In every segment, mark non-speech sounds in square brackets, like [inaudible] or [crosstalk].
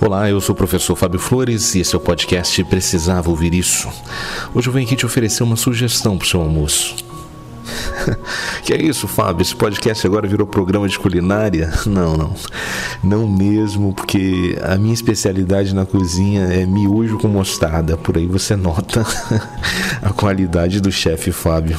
Olá, eu sou o professor Fábio Flores e esse é o podcast Precisava Ouvir Isso. Hoje eu venho aqui te oferecer uma sugestão para o seu almoço. [laughs] que é isso, Fábio? Esse podcast agora virou programa de culinária? [laughs] Não, não. Não mesmo, porque a minha especialidade na cozinha é miojo com mostarda. Por aí você nota [laughs] a qualidade do chefe Fábio.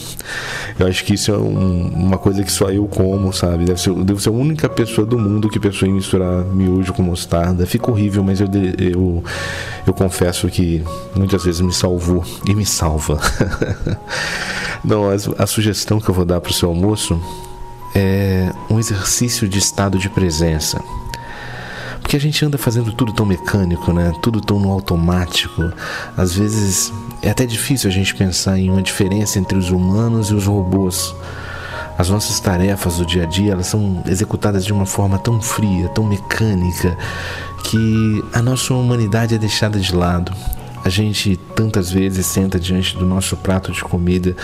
Eu acho que isso é um, uma coisa que só eu como, sabe? Deve ser, devo ser a única pessoa do mundo que pensou em misturar miojo com mostarda. Fica horrível, mas eu, eu, eu confesso que muitas vezes me salvou e me salva. Não, a, a sugestão que eu vou dar para o seu almoço é um exercício de estado de presença. Porque a gente anda fazendo tudo tão mecânico, né? Tudo tão no automático. Às vezes é até difícil a gente pensar em uma diferença entre os humanos e os robôs. As nossas tarefas do dia a dia, elas são executadas de uma forma tão fria, tão mecânica, que a nossa humanidade é deixada de lado. A gente tantas vezes senta diante do nosso prato de comida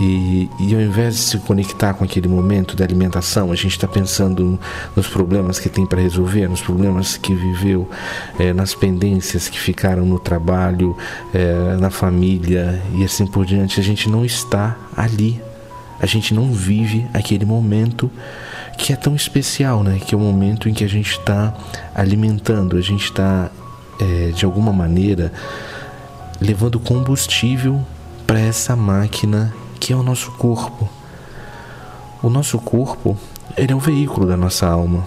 e, e ao invés de se conectar com aquele momento da alimentação, a gente está pensando nos problemas que tem para resolver, nos problemas que viveu, é, nas pendências que ficaram no trabalho, é, na família e assim por diante. A gente não está ali, a gente não vive aquele momento que é tão especial, né? Que é o momento em que a gente está alimentando, a gente está é, de alguma maneira levando combustível para essa máquina que é o nosso corpo. O nosso corpo ele é um veículo da nossa alma.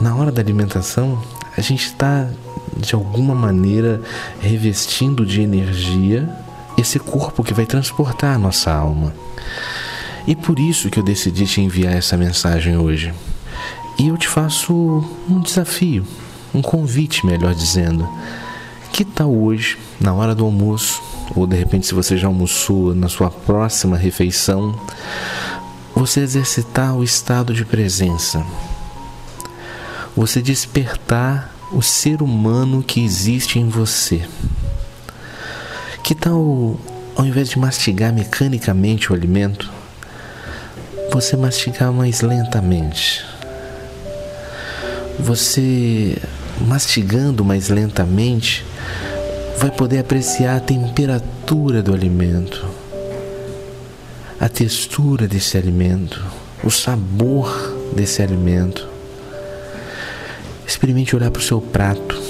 Na hora da alimentação, a gente está de alguma maneira revestindo de energia esse corpo que vai transportar a nossa alma. E por isso que eu decidi te enviar essa mensagem hoje. E eu te faço um desafio, um convite, melhor dizendo. Que tal hoje, na hora do almoço, ou de repente se você já almoçou na sua próxima refeição, você exercitar o estado de presença? Você despertar o ser humano que existe em você. Que tal, ao invés de mastigar mecanicamente o alimento, você mastigar mais lentamente? Você mastigando mais lentamente, vai poder apreciar a temperatura do alimento, a textura desse alimento, o sabor desse alimento. Experimente olhar para o seu prato,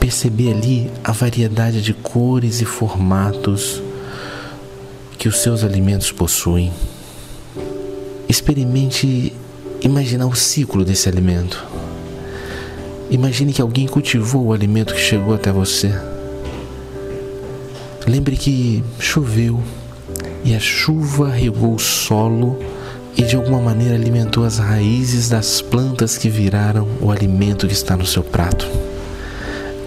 perceber ali a variedade de cores e formatos que os seus alimentos possuem. Experimente imaginar o ciclo desse alimento Imagine que alguém cultivou o alimento que chegou até você. Lembre que choveu e a chuva regou o solo e de alguma maneira alimentou as raízes das plantas que viraram o alimento que está no seu prato.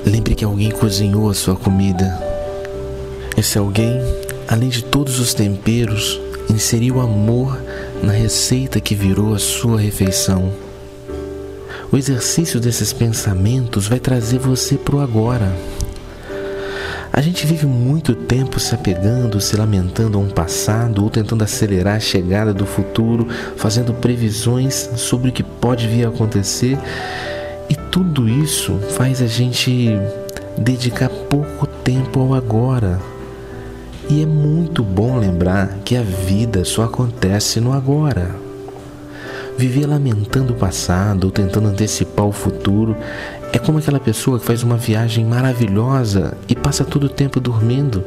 Lembre que alguém cozinhou a sua comida. Esse alguém, além de todos os temperos, inseriu amor na receita que virou a sua refeição. O exercício desses pensamentos vai trazer você para o agora. A gente vive muito tempo se apegando, se lamentando a um passado ou tentando acelerar a chegada do futuro, fazendo previsões sobre o que pode vir a acontecer, e tudo isso faz a gente dedicar pouco tempo ao agora. E é muito bom lembrar que a vida só acontece no agora. Viver lamentando o passado ou tentando antecipar o futuro é como aquela pessoa que faz uma viagem maravilhosa e passa todo o tempo dormindo.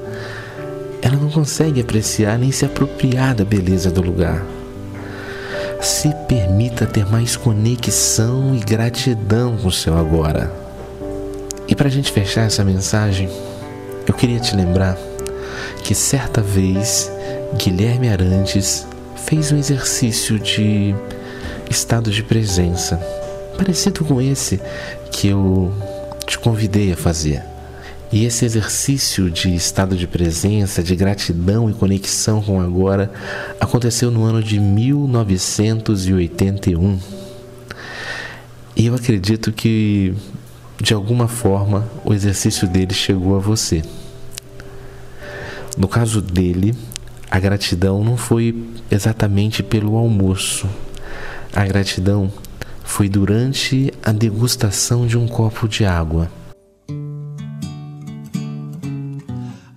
Ela não consegue apreciar nem se apropriar da beleza do lugar. Se permita ter mais conexão e gratidão com o seu agora. E para a gente fechar essa mensagem, eu queria te lembrar que certa vez Guilherme Arantes fez um exercício de estado de presença, parecido com esse que eu te convidei a fazer. E esse exercício de estado de presença, de gratidão e conexão com agora aconteceu no ano de 1981. E eu acredito que, de alguma forma, o exercício dele chegou a você. No caso dele, a gratidão não foi exatamente pelo almoço, a gratidão foi durante a degustação de um copo de água.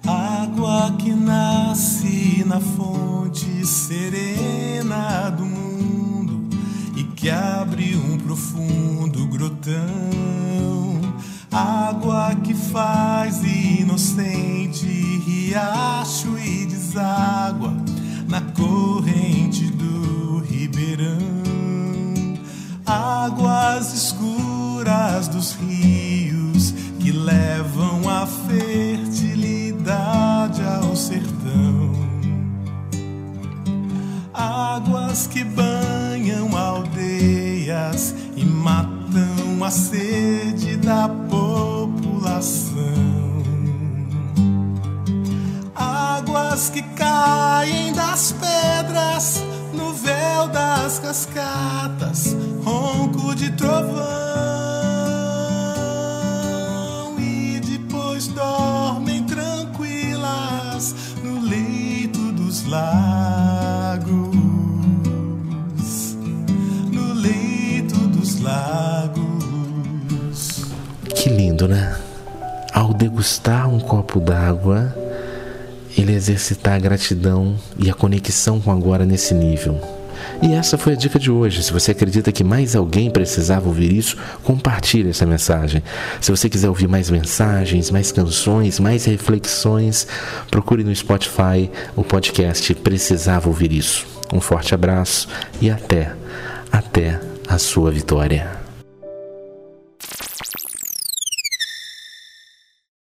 Água que nasce na fonte serena do mundo e que abre um profundo grotão. Água que faz inocente riacho levam a fertilidade ao sertão. Águas que banham aldeias e matam a sede da população. Águas que caem das pedras no véu das cascatas, ronco de trovão, dormem tranquilas no leito dos lagos, no leito dos lagos. Que lindo, né? Ao degustar um copo d'água, ele exercitar a gratidão e a conexão com agora nesse nível. E essa foi a dica de hoje. Se você acredita que mais alguém precisava ouvir isso, compartilhe essa mensagem. Se você quiser ouvir mais mensagens, mais canções, mais reflexões, procure no Spotify o podcast Precisava Ouvir Isso. Um forte abraço e até, até a sua vitória.